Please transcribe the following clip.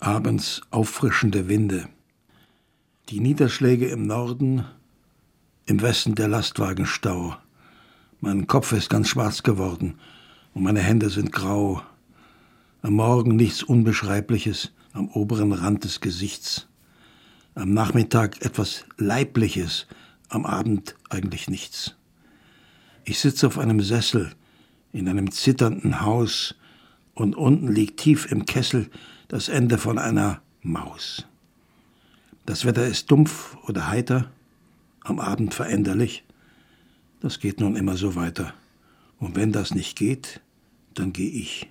abends auffrischende Winde. Die Niederschläge im Norden, im Westen der Lastwagenstau. Mein Kopf ist ganz schwarz geworden und meine Hände sind grau. Am Morgen nichts Unbeschreibliches am oberen Rand des Gesichts. Am Nachmittag etwas Leibliches, am Abend eigentlich nichts. Ich sitze auf einem Sessel in einem zitternden Haus und unten liegt tief im Kessel das Ende von einer Maus. Das Wetter ist dumpf oder heiter, am Abend veränderlich. Das geht nun immer so weiter. Und wenn das nicht geht, dann gehe ich.